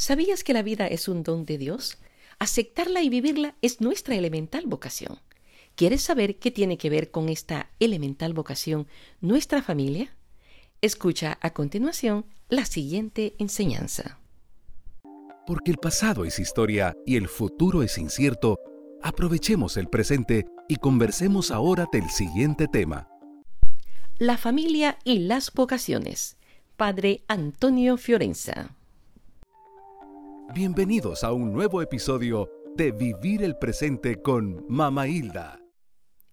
¿Sabías que la vida es un don de Dios? Aceptarla y vivirla es nuestra elemental vocación. ¿Quieres saber qué tiene que ver con esta elemental vocación nuestra familia? Escucha a continuación la siguiente enseñanza. Porque el pasado es historia y el futuro es incierto, aprovechemos el presente y conversemos ahora del siguiente tema. La familia y las vocaciones. Padre Antonio Fiorenza. Bienvenidos a un nuevo episodio de Vivir el Presente con Mama Hilda.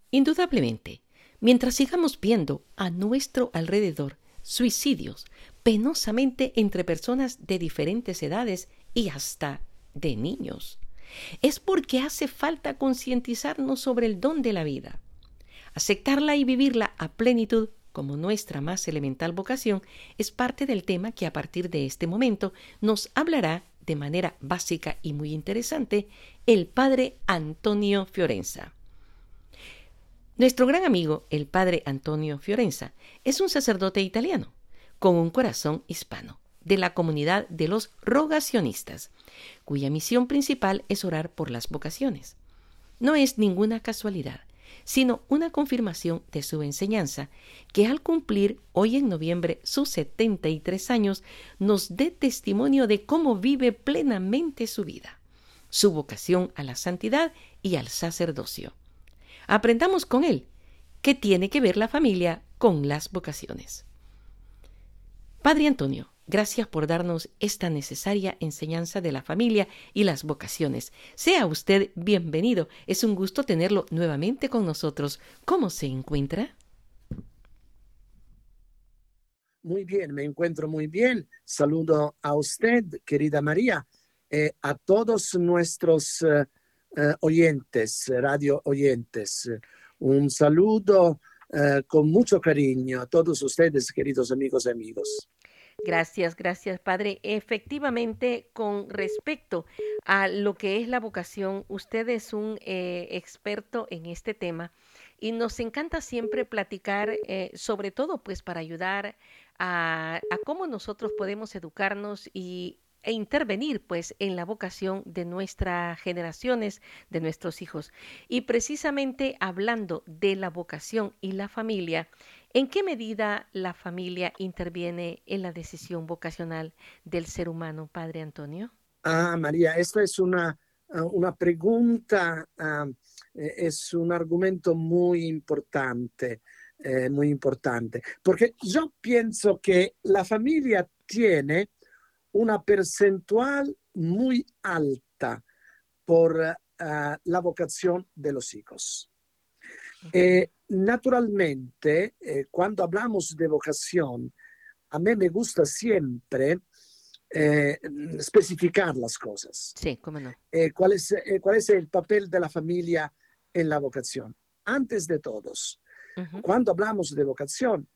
Indudablemente, mientras sigamos viendo a nuestro alrededor suicidios penosamente entre personas de diferentes edades y hasta de niños, es porque hace falta concientizarnos sobre el don de la vida. Aceptarla y vivirla a plenitud como nuestra más elemental vocación es parte del tema que a partir de este momento nos hablará de manera básica y muy interesante el padre Antonio Fiorenza. Nuestro gran amigo, el padre Antonio Fiorenza, es un sacerdote italiano con un corazón hispano de la comunidad de los rogacionistas, cuya misión principal es orar por las vocaciones. No es ninguna casualidad sino una confirmación de su enseñanza, que al cumplir hoy en noviembre sus 73 años, nos dé testimonio de cómo vive plenamente su vida, su vocación a la santidad y al sacerdocio. Aprendamos con él qué tiene que ver la familia con las vocaciones. Padre Antonio, Gracias por darnos esta necesaria enseñanza de la familia y las vocaciones. Sea usted bienvenido. Es un gusto tenerlo nuevamente con nosotros. ¿Cómo se encuentra? Muy bien, me encuentro muy bien. Saludo a usted, querida María, eh, a todos nuestros eh, eh, oyentes, radio oyentes. Un saludo con mucho cariño a todos ustedes, queridos amigos y amigos. Gracias, gracias, Padre. Efectivamente, con respecto a lo que es la vocación, usted es un eh, experto en este tema y nos encanta siempre platicar, eh, sobre todo pues para ayudar a, cómo nosotros podemos educarnos y e intervenir pues en la vocación de nuestras generaciones, de nuestros hijos. Y precisamente hablando de la vocación y la familia, ¿En qué medida la familia interviene en la decisión vocacional del ser humano, Padre Antonio? Ah, María, esta es una, ah, una pregunta, uh, es un argumento muy importante, eh, muy importante, porque yo pienso que la familia tiene una percentual muy alta por uh, la vocación de los hijos. Eh, naturalmente, eh, cuando hablamos de vocación, a mí me gusta siempre eh, especificar las cosas. Sí, cómo no. Eh, ¿cuál, es, ¿Cuál es el papel de la familia en la vocación? Antes de todos, uh -huh. cuando hablamos de vocación,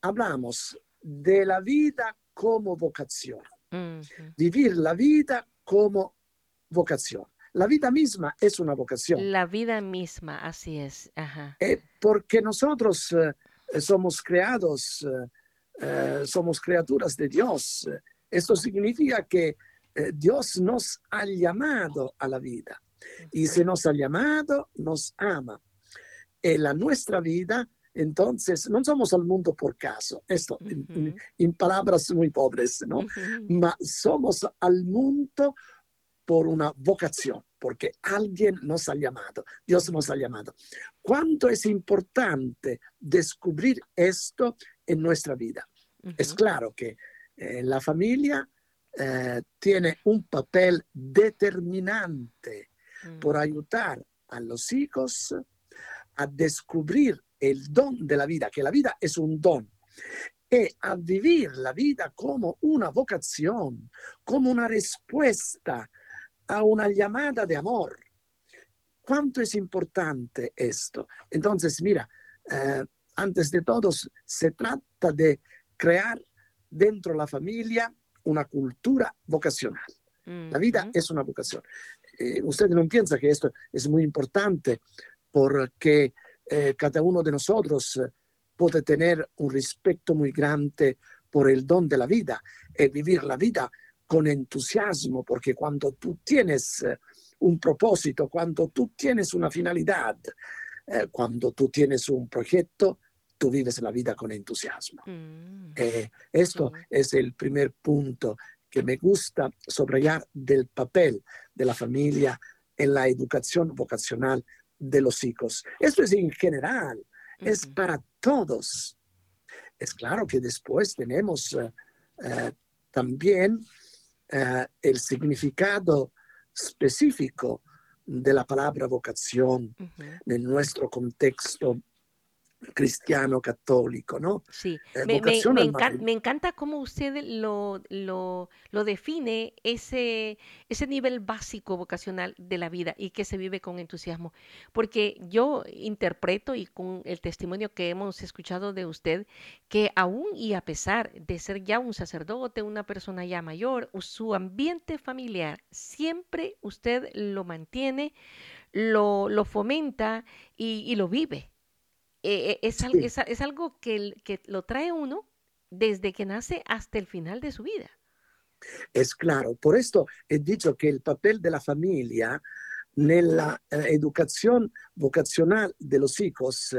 hablamos de la vida como vocación. Uh -huh. Vivir la vida como vocación. La vida misma es una vocación. La vida misma, así es. Ajá. Eh, porque nosotros eh, somos creados, eh, somos criaturas de Dios. Esto significa que Dios nos ha llamado a la vida. Y si nos ha llamado, nos ama. En la nuestra vida, entonces, no somos al mundo por caso. Esto, uh -huh. en, en, palabras muy pobres, ¿no? Uh -huh. Ma somos al mundo por una vocación, porque alguien nos ha llamado, Dios nos ha llamado. ¿Cuánto es importante descubrir esto en nuestra vida? Uh -huh. Es claro que eh, la familia eh, tiene un papel determinante uh -huh. por ayudar a los hijos a descubrir el don de la vida, que la vida es un don, e a vivir la vida como una vocación, como una respuesta a una llamada de amor. ¿Cuánto es importante esto? Entonces, mira, eh, antes de todo, se trata de crear dentro de la familia una cultura vocacional. La vida es una vocación. Eh, usted no piensa que esto es muy importante porque eh, cada uno de nosotros puede tener un respeto muy grande por el don de la vida y vivir la vida con entusiasmo, porque cuando tú tienes eh, un propósito, cuando tú tienes una finalidad, eh, cuando tú tienes un proyecto, tú vives la vida con entusiasmo. Mm. Eh, esto es el primer punto que me gusta subrayar del papel de la familia en la educación vocacional de los hijos. Esto es en general, es para todos. Es claro que después tenemos también eh, el significado específico de la palabra vocación en nuestro contexto cristiano católico, ¿no? Sí, eh, me, me, encanta, cómo usted lo, lo, lo, define ese, ese nivel básico vocacional de la vida y que se vive con entusiasmo, porque yo interpreto y con el testimonio que hemos escuchado de usted, que aún y a pesar de ser ya un sacerdote, una persona ya mayor, su ambiente familiar, siempre usted lo mantiene, lo, lo fomenta y, y lo vive. Eh, eh, es, es, algo que, que lo trae uno desde que nace hasta el final de su vida. Es claro, por esto he dicho que el papel de la familia en la eh, educación vocacional de los hijos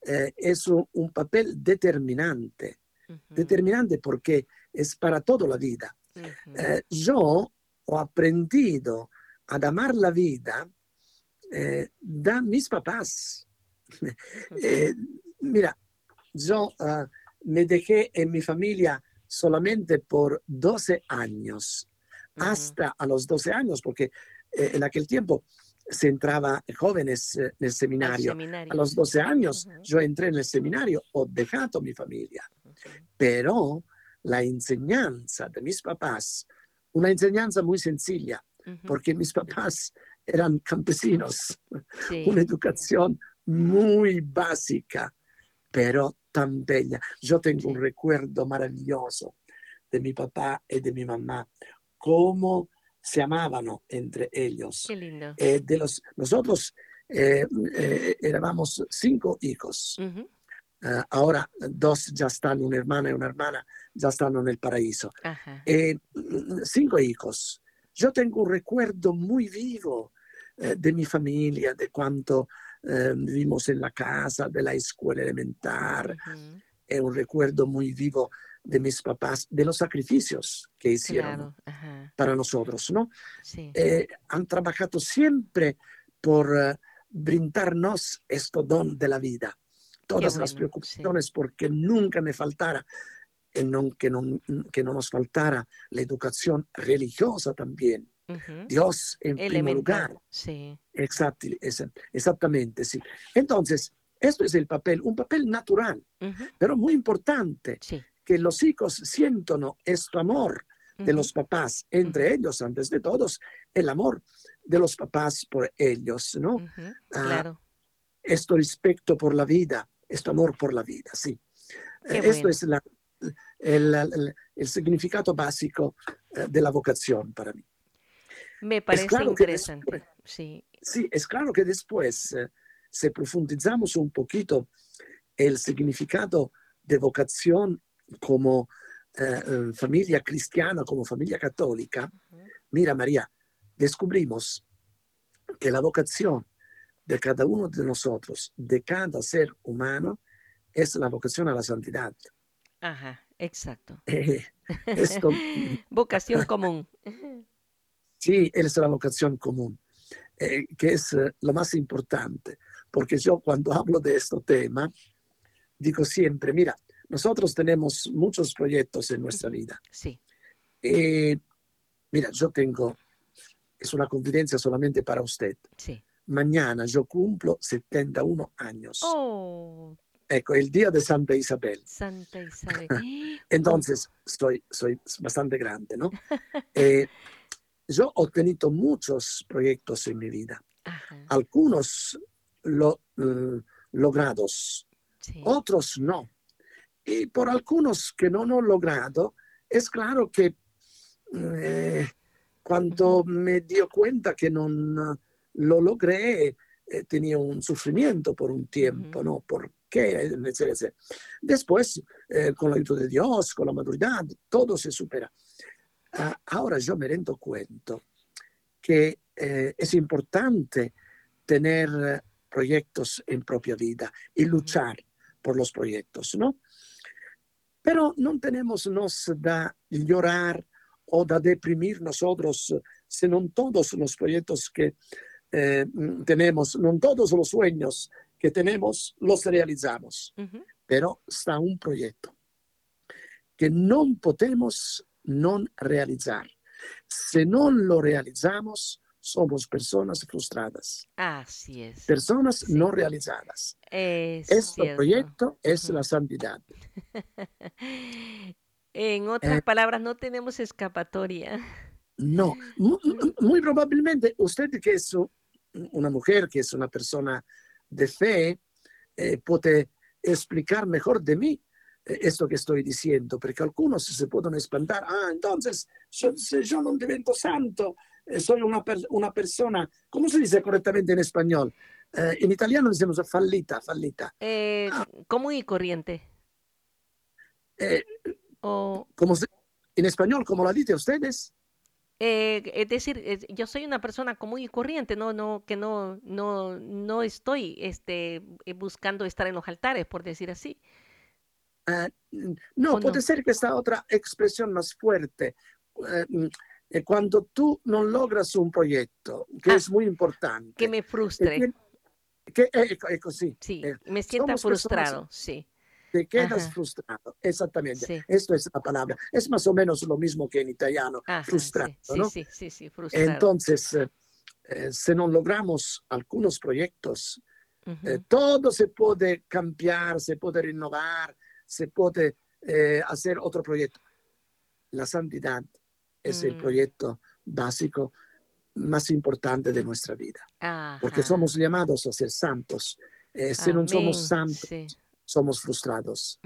es un, papel determinante, determinante porque es para toda la vida. yo he aprendido a amar la vida de mis papás. Eh, mira, yo ah, me dejé en mi familia solamente por 12 años, hasta a los 12 años, porque eh, en aquel tiempo se entraba jóvenes en el seminario. A los 12 años yo entré en el seminario, he dejado mi familia, pero la enseñanza de mis papás, una enseñanza muy sencilla, porque mis papás eran campesinos, una educación muy básica, pero tan bella. Yo tengo un recuerdo maravilloso de mi papá y de mi mamá, cómo se amaban entre ellos. Qué lindo. Eh, de los, nosotros eh, eh, éramos cinco hijos. ahora dos ya están, una hermana y una hermana, ya están en el paraíso. cinco hijos. Yo tengo un recuerdo muy vivo de mi familia, de cuánto eh, vivimos en la casa, de la escuela elemental. Es un recuerdo muy vivo de mis papás, de los sacrificios que hicieron para nosotros, ¿no? Eh, han trabajado siempre por eh, brindarnos este don de la vida, todas las preocupaciones, porque nunca me faltara, que no, que no nos faltara la educación religiosa también. Dios en primer lugar. Sí. exactamente, sí. Entonces, esto es el papel, un papel natural, pero muy importante, que los hijos sientan este amor de los papás, entre ellos, antes de todos, el amor de los papás por ellos, ¿no? Ah, claro. Esto respeto por la vida, este amor por la vida, sí. esto es el, significado básico eh, de la vocación para mí. Me parece interesante. sí. sí, es claro que después, eh, si profundizamos un poquito el significado de vocación como eh, eh, familia cristiana, como familia católica, mira María, descubrimos que la vocación de cada uno de nosotros, de cada ser humano, es la vocación a la santidad. Ajá, exacto. esto, vocación común. Sí, es la vocación común, eh, que es eh, lo más importante, porque yo cuando hablo de este tema, digo siempre, mira, nosotros tenemos muchos proyectos en nuestra vida. Sí. Eh, mira, yo tengo, es una confidencia solamente para usted. Sí. Mañana yo cumplo 71 años. Oh. Ecco, el día de Santa Isabel. Santa Isabel. Entonces, soy, soy bastante grande, ¿no? yo he tenido muchos proyectos en mi vida, algunos lo, mm, logrados, otros no. Y por algunos que no he logrado, es claro que eh, cuando me dio cuenta que no lo logré, eh, tenía un sufrimiento por un tiempo, ¿no? ¿Por qué? Después, eh, con la ayuda de Dios, con la maturidad, todo se supera. Uh, ahora yo me rendo cuenta que eh, es importante tener proyectos en propia vida y luchar por los proyectos, ¿no? Pero no tenemos nos da llorar o da deprimir nosotros, sino todos los proyectos que eh, tenemos, no todos los sueños que tenemos los realizamos, uh -huh. pero está un proyecto que no podemos no realizar. Si no lo realizamos, somos personas frustradas. Así es. Personas sí. no realizadas. Es este cierto. proyecto es la santidad. en otras Eh. palabras, no tenemos escapatoria. No, mu- mu- muy, probablemente usted que es una mujer, que es una persona de fe, eh, puede explicar mejor de mí esto que estoy diciendo, porque algunos se pueden espantar. Ah, entonces, yo, si yo no divento santo, eh, soy una, per- una persona, ¿cómo se dice correctamente en español? Eh, en italiano decimos fallita, fallita. Eh, común y corriente. Eh, O, ¿cómo se- en español, ¿cómo la dicen ustedes? eh, es decir, es- yo soy una persona común y corriente, no, no, que no, no, no estoy, este, eh, buscando estar en los altares, por decir así. Eh, no, ¿O puede no? ser que esta otra expresión más fuerte, eh, mm, eh, cuando tú no logras un proyecto, que Ah, es muy importante, Que me eh, frustre, que, eh, ecco, ecco, sì, sí, eh, me sienta somos personas- frustrado, sí, te quedas Ajá. frustrado, exactamente, Sí. esto es la palabra, es más o menos lo mismo que en italiano, ajá, sí, frustrado, sí, ¿no? sí, sí, sí, frustrado. Entonces, eh, eh, si no logramos algunos proyectos, eh, todo se puede cambiar, se puede renovar, se puede eh, hacer otro proyecto. La santidad es el Mm. proyecto básico más importante de nuestra vida, porque somos llamados a ser santos. Eh, si no somos santos, sí. somos frustrados.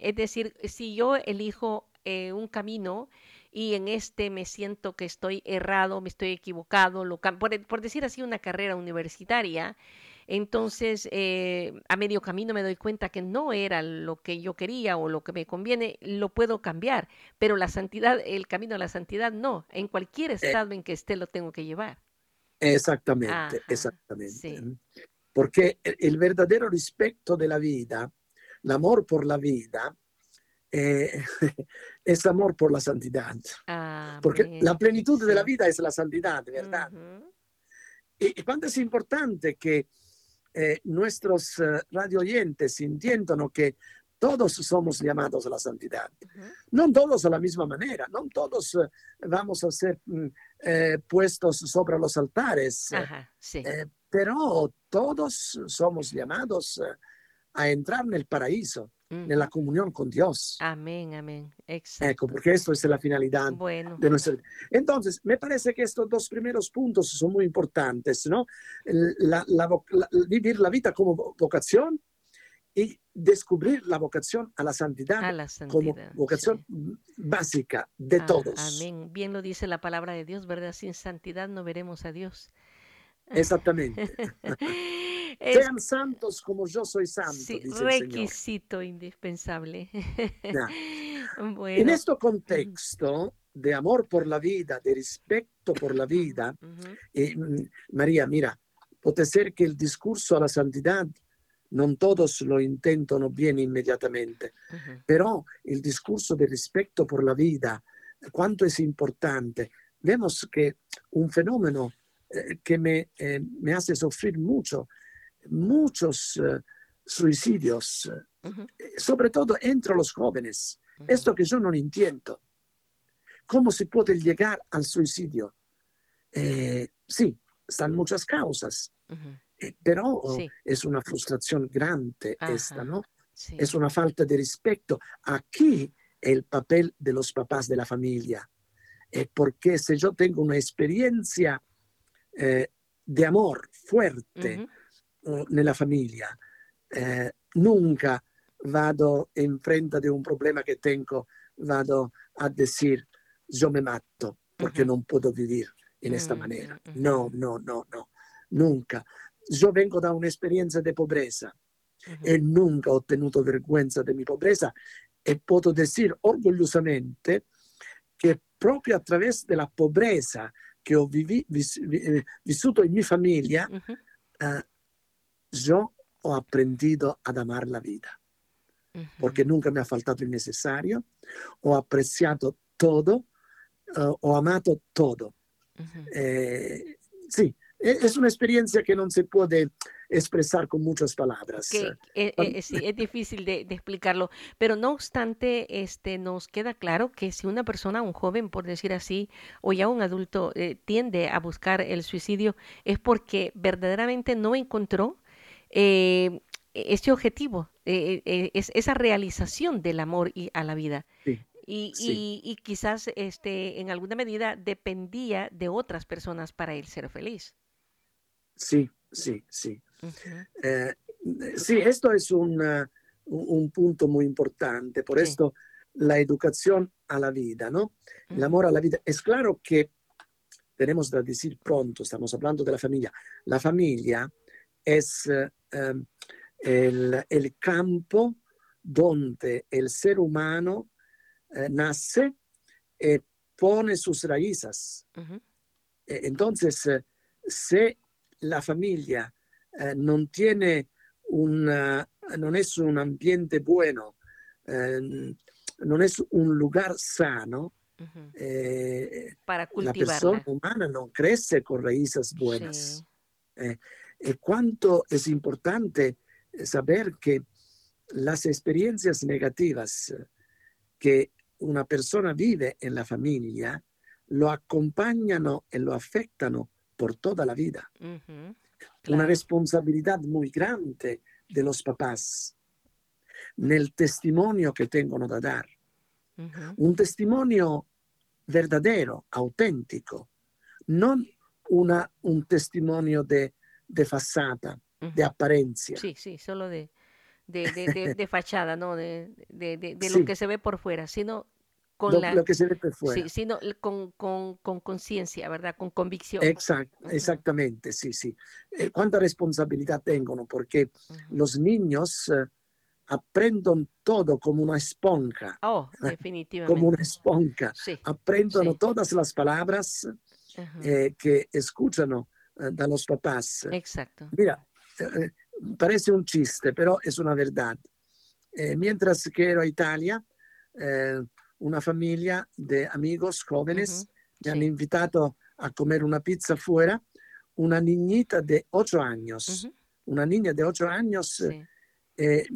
Es decir, si yo elijo eh, un camino y en este me siento que estoy errado, me estoy equivocado, lo por, por decir así, una carrera universitaria, entonces eh, a medio camino me doy cuenta que no era lo que yo quería o lo que me conviene, lo puedo cambiar, pero la santidad, el camino a la santidad no, en cualquier estado en que esté lo tengo que llevar. Exactamente, Ajá, exactamente. sí. Porque el, verdadero respeto de la vida, el amor por la vida, eh, es amor por la santidad. Porque Amén. la plenitud de la vida es la santidad, ¿verdad? Y cuánto es importante que eh, nuestros eh, radio oyentes entiendan que todos somos llamados a la santidad. No todos a la misma manera, no todos eh, vamos a ser mm, eh, puestos sobre los altares, Ajá, sí. pero todos somos llamados a entrar en el paraíso, en la comunión con Dios. Amén, amén. Ecco, Exacto. porque esto es la finalidad Bueno, de nuestra vida. Entonces, me parece que estos dos primeros puntos son muy importantes, ¿no? El- La, la vo- la- vivir la vida como vo- vocación y descubrir la vocación a la santidad a la como vocación sí. básica de Ah, todos. Amén. Bien lo dice la palabra de Dios, ¿verdad? Sin santidad no veremos a Dios. Exactamente. Sean santos como yo soy santo, sí, dice el Señor. requisito indispensable. Ya. En Bueno. este contexto de amor por la vida, de respeto por la vida, ujú, eh, mm, María, mira, puede ser que el discurso a la santidad non todos lo intentano bien inmediatamente, ujú. pero el discurso de respeto por la vida, cuánto es importante. Vemos que un fenómeno eh, que me, eh, me hace sufrir mucho, muchos eh, suicidios, eh, sobre todo entre los jóvenes. Esto que yo no entiendo. ¿Cómo se puede llegar al suicidio? Eh, sí, están muchas causas, eh, pero Sí. es una frustración grande Ajá. esta, ¿no? sí. Es una falta de respeto. Aquí el papel de los papás de la familia. Eh, porque si yo tengo una experiencia de amor fuerte nella famiglia, eh, nunca vado in frente di un problema che tengo, vado a decir, yo me mato porque Ujú. non puedo vivir in questa Mm, maniera. mm, mm. No, no, no, no, nunca. Yo vengo da un'esperienza di pobreza ujú. e nunca ho tenuto vergüenza di mia pobreza e posso dire orgogliosamente che proprio attraverso la pobreza che ho vivi, vis, eh, vissuto in mia famiglia, eh, yo ho aprendido ad amar la vida, porque nunca me ha faltato il necessario, ho apprezzato todo, eh, ho amato todo. Eh, sí, e- es una experiencia que no se puede expresar con muchas palabras. que eh, eh, sí, es difícil de, de explicarlo, pero no obstante, este, nos queda claro que si una persona, un joven, por decir así, o ya un adulto, eh, tiende a buscar el suicidio, es porque verdaderamente no encontró eh, ese objetivo, eh, eh, es, esa realización del amor y a la vida. Sí, Y, sí. y- y quizás este, en alguna medida dependía de otras personas para él ser feliz. Sí, sí, sí. Eh, sí, esto es un, uh, un- un punto muy importante. Por Sí. esto, la educación a la vida, ¿no? El ujú, amor a la vida. Es claro que tenemos que decir pronto, estamos hablando de la familia. La familia es eh, em, el, el campo donde el ser humano eh, nace y pone sus raíces. Eh, Entonces, eh, se la familia eh, non tiene un, eh, non es un ambiente bueno, eh, non es un lugar sano, eh, Para la persona cultivarla. umana non crece con raíces buenas. Sí. Eh, y cuánto es importante eh, saber que las experiencias negativas eh, que una persona vive en la familia lo acompañano y lo afectano por toda la vida. Ujú, Una claro. responsabilidad muy grande de los papás nel testimonio che tengono da dar. Ujú, Un testimonio verdadero, autentico, non una- un testimonio de, de facciata, ujú. de apparenza. Sí, sí, solo de, de, de, de- fachada, ¿no? De, de, de, de Sí. lo que se ve por fuera, sino con Lo, la, lo che si vede per fuori. sí, sino con, con, con conciencia, ¿verdad? Con convicción. Exact- Ujú. Exactamente, sí, sí. Eh, cuánta responsabilidad tengono, porque Ujú. los niños eh, aprendono todo como una esponja, Oh, como una definitivamente. esponja. Sí. Apprendono Sí. todas las palabras eh, que escuchano eh, da los papás. Exacto. Mira, eh, parece un chiste, pero es una verdad. Eh, mientras que ero a Italia, eh, una familia de amigos jóvenes Ujú, me han sí. invitato a comer una pizza fuera, una niñita de ocho años, Ujú, una niña de ocho años, sí. eh,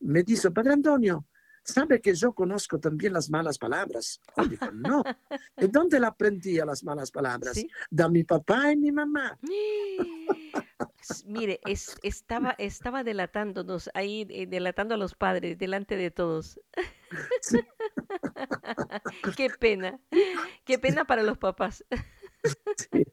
me dice, Padre Antonio, ¿sabe que yo conozco también las malas palabras? Yo digo, no. ¿De dónde la aprendí a las malas palabras? Sí. Da mi papá y mi mamá. Mire, es, estaba, estaba delatándonos ahí, eh, delatando a los padres delante de todos. Sí. Qué pena, qué pena para los papás. Sí.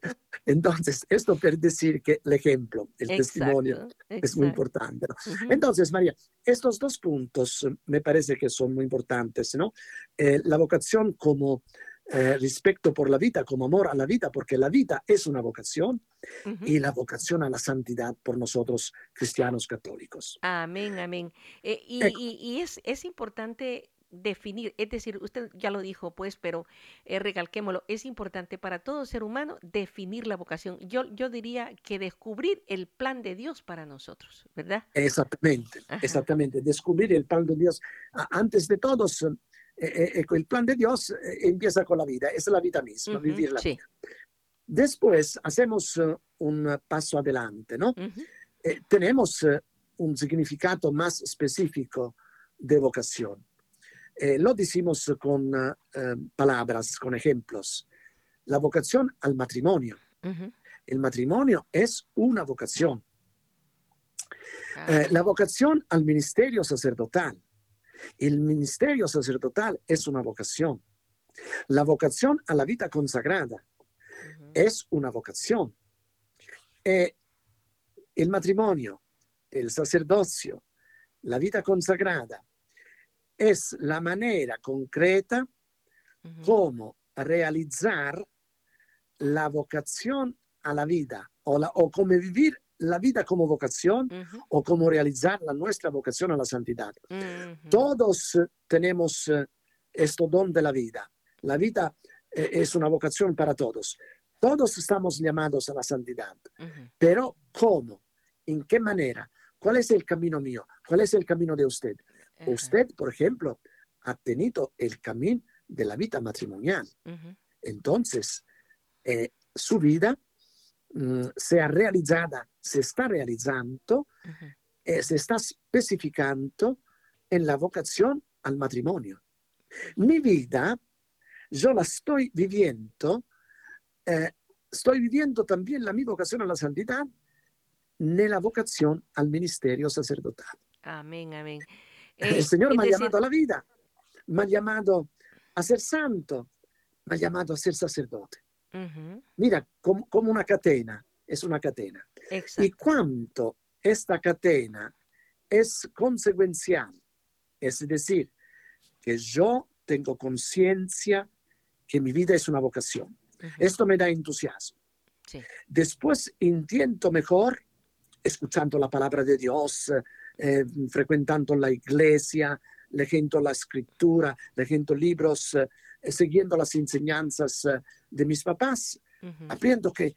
Entonces, esto per decir que el ejemplo, el testimonio Exacto, es muy exacto. importante. ¿no? Ujú, Entonces, María, estos dos puntos eh, me parece que son muy importantes, ¿no? Eh, la vocación como eh, respeto por la vida, como amor a la vida, porque la vida es una vocación, ujú. y la vocación a la santidad por nosotros cristianos católicos. Amén, amén. Eh, y y- y es, es importante definir, es decir, usted ya lo dijo, pues, pero eh, recalquémoslo, es importante para todo ser humano definir la vocación. Yo, yo diría que descubrir el plan de Dios para nosotros, ¿verdad? Exactamente, Ajá. exactamente. Descubrir el plan de Dios. Antes de todos, eh, eh, ecco, el plan de Dios eh, empieza con la vida, es la vida misma, Ujú, vivir la sí. vida. Después hacemos eh, un paso adelante, ¿no? Eh, tenemos eh, un significado más específico de vocación. Eh, lo decimos con eh, eh, palabras, con ejemplos. La vocación al matrimonio. El matrimonio es una vocación. Ah, Eh, la vocación al ministerio sacerdotal. El ministerio sacerdotal es una vocación. La vocación a la vida consagrada es una vocación. Eh, el matrimonio, el sacerdocio, la vida consagrada es la manera concreta Ujú. cómo realizar la vocación a la vida o, la, o cómo vivir la vida como vocación o cómo realizar la nuestra vocación a la santidad. Todos eh, tenemos eh, este don de la vida. La vida eh, es una vocación para todos. Todos estamos llamados a la santidad, pero ¿cómo? ¿En qué manera? ¿Cuál es el camino mío? ¿Cuál es el camino de usted? Ajá, Usted, por ejemplo, ha tenido el camino de la vida matrimonial. Entonces, eh, su vida mm, se ha realizada, se está realizando, eh, se está especificando en la vocación al matrimonio. Mi vida, yo la estoy viviendo, eh, estoy viviendo también la mi vocación a la santidad nella vocación al ministerio sacerdotal. Amén, amén. El Señor me ha llamado a la vida, me ha llamado a ser santo, me ha llamado a ser sacerdote. Mira, como, como una catena, es una catena. Y cuánto esta catena es consecuencial, es decir, que yo tengo conciencia que mi vida es una vocación. Esto me da entusiasmo. sí, Después entiendo mejor escuchando la palabra de Dios, eh, frecuentando la iglesia, leyendo la escritura, leyendo libros, eh, siguiendo las enseñanzas eh, de mis papás, aprendo que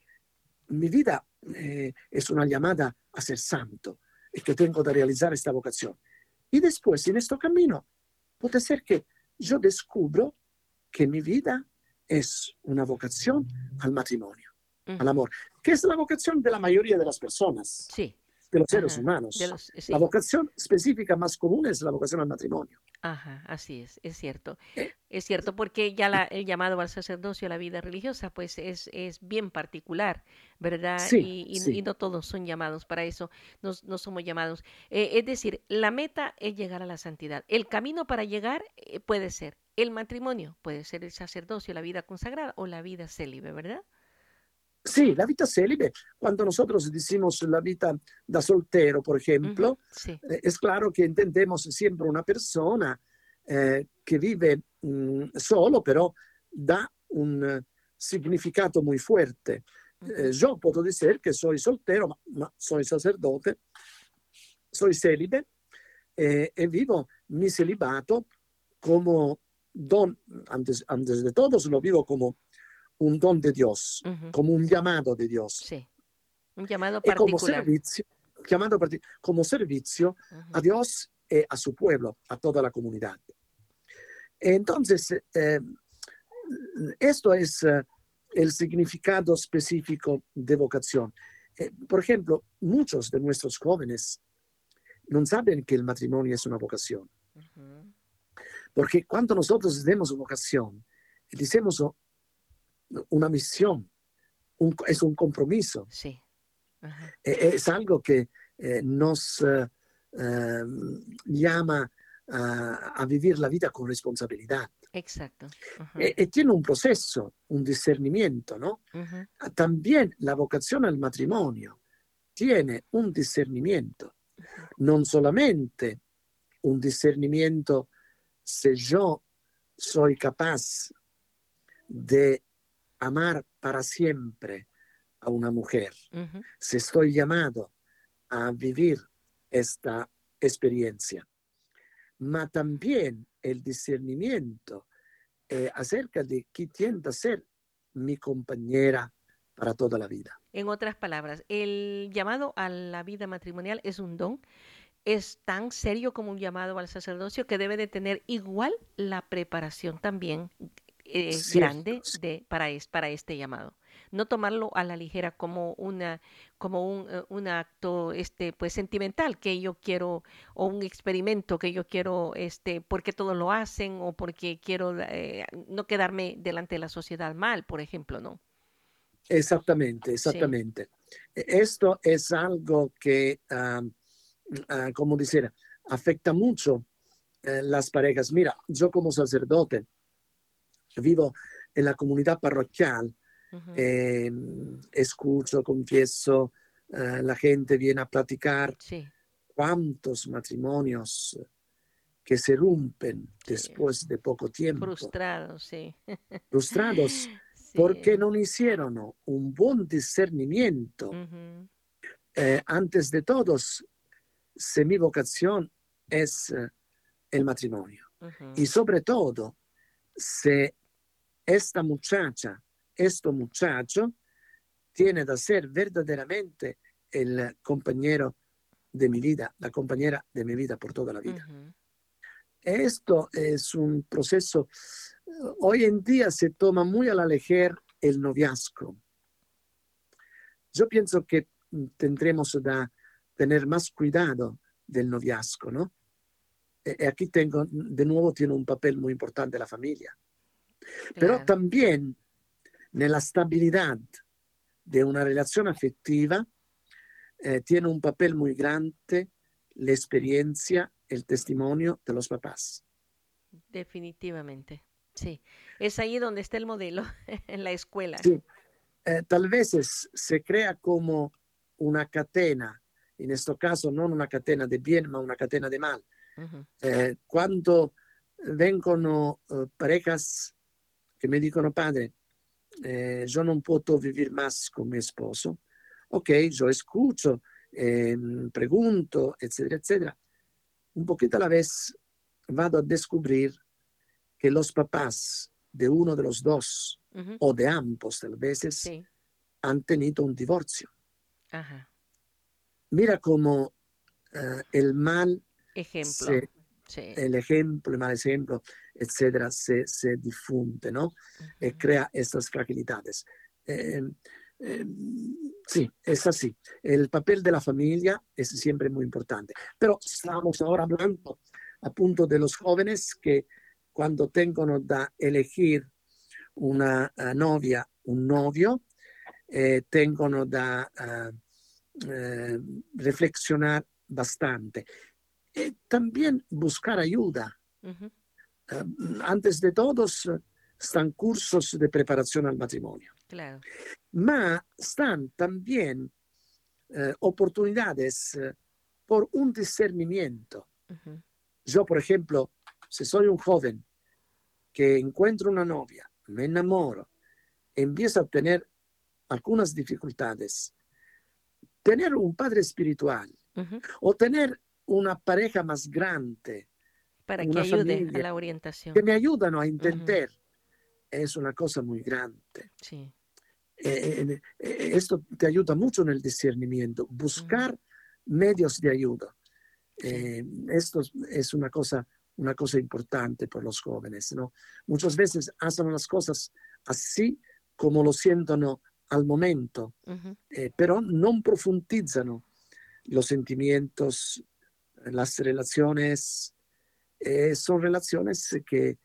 mi vida eh, es una llamada a ser santo y que tengo que realizar esta vocación. Y después, en este camino, puede ser que yo descubro que mi vida es una vocación al matrimonio, al amor, que es la vocación de la mayoría de las personas, Sí, de los seres ajá, humanos. de los- sí. La vocación específica más común es la vocación al matrimonio. Ajá, así es, es cierto. Eh, Es cierto, porque ya la, el llamado al sacerdocio, a la vida religiosa, pues es, es bien particular, ¿verdad? Sí, y, y- sí. y no todos son llamados para eso, no, no somos llamados. Eh, es decir, la meta es llegar a la santidad. El camino para llegar eh, puede ser el matrimonio, puede ser el sacerdocio, la vida consagrada o la vida célibe, ¿verdad? Sí, la vida célibe, cuando nosotros decimos la vida da soltero, por ejemplo, Sí, eh, es claro que entendemos siempre una persona eh, que vive mm, solo, pero da un eh, significato muy fuerte. Eh, yo puedo decir que soy soltero, ma, ma soy sacerdote, soy célibe eh, y vivo mi celibato como don, antes, antes de todo lo vivo como un don de Dios, como un llamado de Dios. sí. Un llamado Y como particular. servicio, llamado como servicio a Dios y a su pueblo, a toda la comunidad. Entonces, eh, esto es eh, el significado específico de vocación. Eh, por ejemplo, muchos de nuestros jóvenes no saben que el matrimonio es una vocación, porque cuando nosotros demos vocación, decimos una misión, un- es un compromiso. Sí. Ajá, Eh, es algo que eh, nos eh, eh, llama a, a vivir la vida con responsabilidad. Exacto. Ajá, E, e tiene un proceso, un discernimiento, ¿no? ujú, También la vocación al matrimonio tiene un discernimiento, non solamente un discernimiento se yo soy capaz de amar para siempre a una mujer, ujú, si estoy llamado a vivir esta experiencia, ma también el discernimiento eh, acerca de quién tiende a ser mi compañera para toda la vida. En otras palabras, el llamado a la vida matrimonial es un don, es tan serio como un llamado al sacerdocio que debe de tener igual la preparación también eh, grande de, para, es- para este llamado. No tomarlo a la ligera como una como un, eh, un acto este pues sentimental que yo quiero o un experimento que yo quiero este porque todos lo hacen o porque quiero eh, no quedarme delante de la sociedad mal, por ejemplo, ¿no? Exactamente, exactamente. E- Esto es algo que, ah, como decir, afecta mucho eh, las parejas. Mira, yo como sacerdote vivo en la comunidad parroquial, eh, escucho, confieso, eh, la gente viene a platicar Sí, cuántos matrimonios que se rompen Sí. después de poco tiempo, frustrados, sí. frustrados. Sí. porque no hicieron un buen discernimiento eh, antes de todos, si mi vocación es eh, el matrimonio. Y sobre todo si esta muchacha, este muchacho, tiene que ser verdaderamente el compañero de mi vida, la compañera de mi vida por toda la vida. Esto es un proceso, hoy en día se toma muy a la ligera el noviazgo. Yo pienso que tendremos que tener más cuidado del noviazgo, ¿no? E, e aquí tengo, de nuevo, tiene un papel muy importante la familia. Pero también en la estabilidad de una relación afectiva eh, tiene un papel muy grande la experiencia, el testimonio de los papás. Definitivamente, sí. Es ahí donde está el modelo, en la escuela. Sí. Eh, tal vez se crea como una cadena, en este caso no una cadena de bien, ma una cadena de mal. eh, cuando vengono eh, parejas che mi dicono padre, eh, yo non puedo vivir más con mi esposo, ok, yo escucho, eh, pregunto, etcétera, etcétera. Un poquito a la vez vado a descubrir que los papás de uno de los dos uh -huh. o de ambos tal veces sí. han tenido un divorcio. Ajá. Mira cómo uh, el mal ejemplo. Se, sí. el ejemplo, el mal ejemplo, etcétera, se, se difunde, ¿no? Uh -huh. Y crea estas fragilidades. Eh, eh, sí, es así. El papel de la familia es siempre muy importante. Pero estamos ahora hablando a punto de los jóvenes que cuando tengono da elegir una uh, novia, un novio, eh, tengono da uh, eh, reflexionar bastante. Y también buscar ayuda. Uh -huh. Uh, antes de todos están cursos de preparación al matrimonio. Claro. Ma están también eh, oportunidades eh, por un discernimiento. Ujú. Yo, por ejemplo, si soy un joven que encuentro una novia, me enamoro, empiezo a tener algunas dificultades, tener un padre espiritual Ujú. o tener una pareja más grande Para que ayude a la orientación. que me ayudan a entender es una cosa muy grande. Sí. Eh, eh, eh, esto te ayuda mucho en el discernimiento, buscar medios de ayuda. Eh, esto es- una cosa, una cosa importante por los jóvenes, ¿no? Muchas veces hacen las cosas así como lo sientono al momento, Ujú. eh, pero no profundizan los sentimientos, las relaciones. Eh, son relaciones que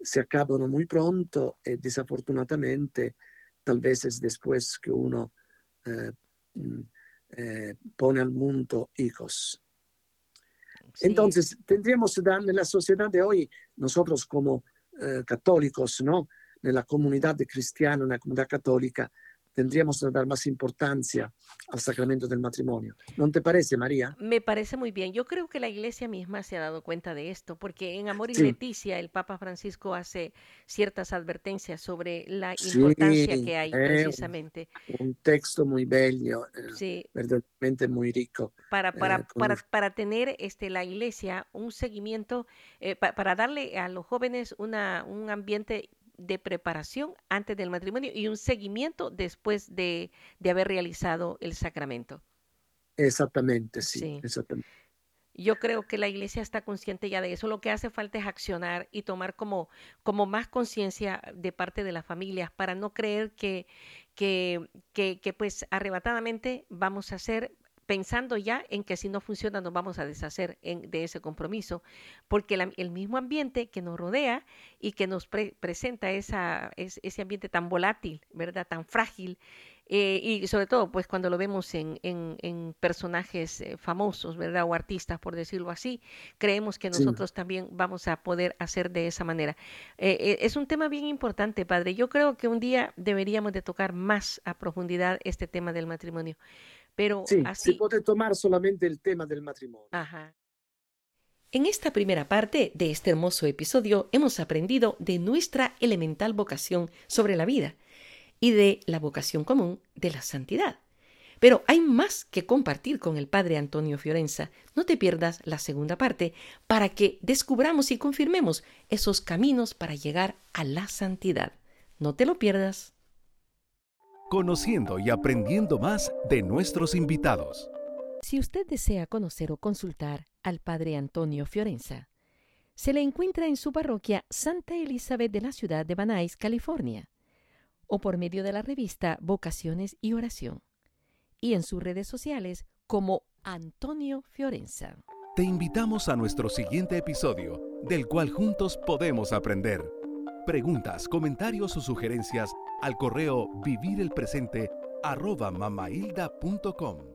se acaban muy pronto y desafortunadamente tal vez es después que uno eh, mm, eh, pone al mundo hijos. Sí. Entonces, tendríamos que dar en la sociedad de hoy, nosotros como eh, católicos, ¿no? En la comunidad cristiana, en la comunidad católica, tendríamos que dar más importancia al sacramento del matrimonio. ¿No te parece, María? Me parece muy bien. Yo creo que la iglesia misma se ha dado cuenta de esto, porque en Amor y Sí. Leticia el Papa Francisco hace ciertas advertencias sobre la Sí, importancia que hay eh, precisamente Un texto muy bello, eh, sí, verdaderamente muy rico. para, para, eh, con- para, para tener este, la iglesia un seguimiento, eh, pa- para darle a los jóvenes una, un ambiente de preparación antes del matrimonio y un seguimiento después de, de haber realizado el sacramento. Exactamente, sí, Sí. exactamente. Yo creo que la iglesia está consciente ya de eso. Lo que hace falta es accionar y tomar como, como más conciencia de parte de las familias para no creer que, que, que, que, pues arrebatadamente vamos a hacer pensando ya en que si no funciona nos vamos a deshacer en- de ese compromiso, porque la- el mismo ambiente que nos rodea y que nos pre- presenta esa, es- ese ambiente tan volátil, ¿verdad? Tan frágil, eh, y sobre todo pues cuando lo vemos en, en- en personajes eh, famosos, ¿verdad? O artistas, por decirlo así, creemos que Sí. nosotros también vamos a poder hacer de esa manera. Eh, es un tema bien importante, padre. Yo creo que un día deberíamos de tocar más a profundidad este tema del matrimonio, pero Sí, se así... puede tomar solamente el tema del matrimonio. Ajá. En esta primera parte de este hermoso episodio hemos aprendido de nuestra elemental vocación sobre la vida y de la vocación común de la santidad. Pero hay más que compartir con el padre Antonio Fiorenza. No te pierdas la segunda parte para que descubramos y confirmemos esos caminos para llegar a la santidad. No te lo pierdas. Conociendo y aprendiendo más de nuestros invitados. Si usted desea conocer o consultar al Padre Antonio Fiorenza, se le encuentra en su parroquia Santa Elizabeth de la ciudad de Banais, California, o por medio de la revista Vocaciones y Oración, y en sus redes sociales como Antonio Fiorenza. Te invitamos a nuestro siguiente episodio, del cual juntos podemos aprender. Preguntas, comentarios o sugerencias al correo vivirelpresente arroba mamailda.com.